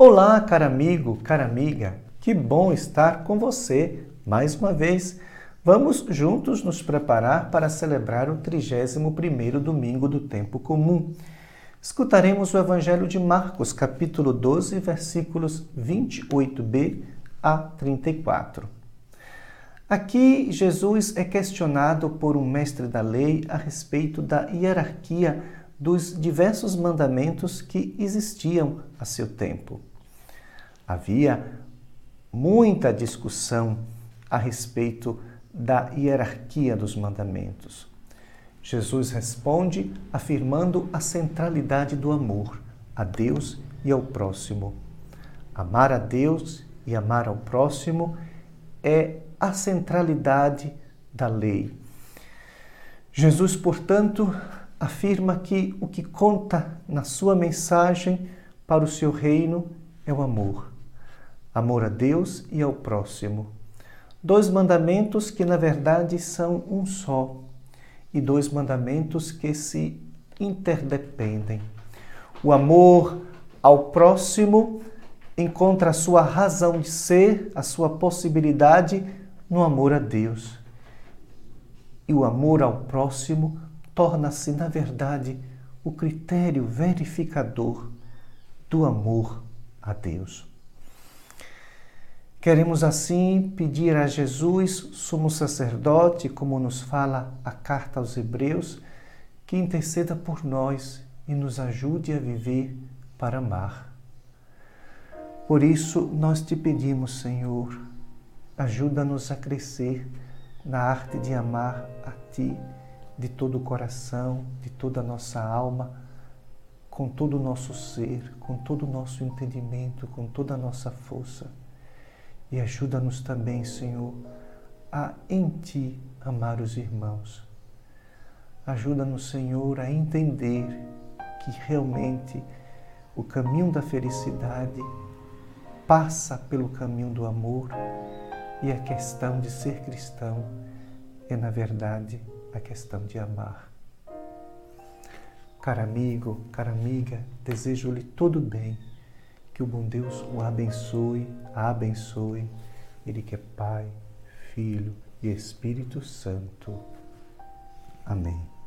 Olá, caro amigo, cara amiga, que bom estar com você mais uma vez. Vamos juntos nos preparar para celebrar o 31º domingo do tempo comum. Escutaremos o Evangelho de Marcos, capítulo 12, versículos 28b a 34. Aqui Jesus é questionado por um mestre da lei a respeito da hierarquia dos diversos mandamentos que existiam a seu tempo. Havia muita discussão a respeito da hierarquia dos mandamentos. Jesus responde afirmando a centralidade do amor a Deus e ao próximo. Amar a Deus e amar ao próximo é a centralidade da lei. Jesus, portanto, afirma que o que conta na sua mensagem para o seu reino é o amor. Amor a Deus e ao próximo. Dois mandamentos que, na verdade, são um só, e dois mandamentos que se interdependem. O amor ao próximo encontra a sua razão de ser, a sua possibilidade no amor a Deus. E o amor ao próximo torna-se, na verdade, o critério verificador do amor a Deus. Queremos assim pedir a Jesus, sumo sacerdote, como nos fala a carta aos Hebreus, que interceda por nós e nos ajude a viver para amar. Por isso, nós te pedimos, Senhor, ajuda-nos a crescer na arte de amar a Ti de todo o coração, de toda a nossa alma, com todo o nosso ser, com todo o nosso entendimento, com toda a nossa força. E ajuda-nos também, Senhor, a em Ti amar os irmãos. Ajuda-nos, Senhor, a entender que realmente o caminho da felicidade passa pelo caminho do amor e a questão de ser cristão é, na verdade, a questão de amar. Caro amigo, cara amiga, desejo-lhe todo bem, que o bom Deus o abençoe, a abençoe, Ele que é Pai, Filho e Espírito Santo. Amém.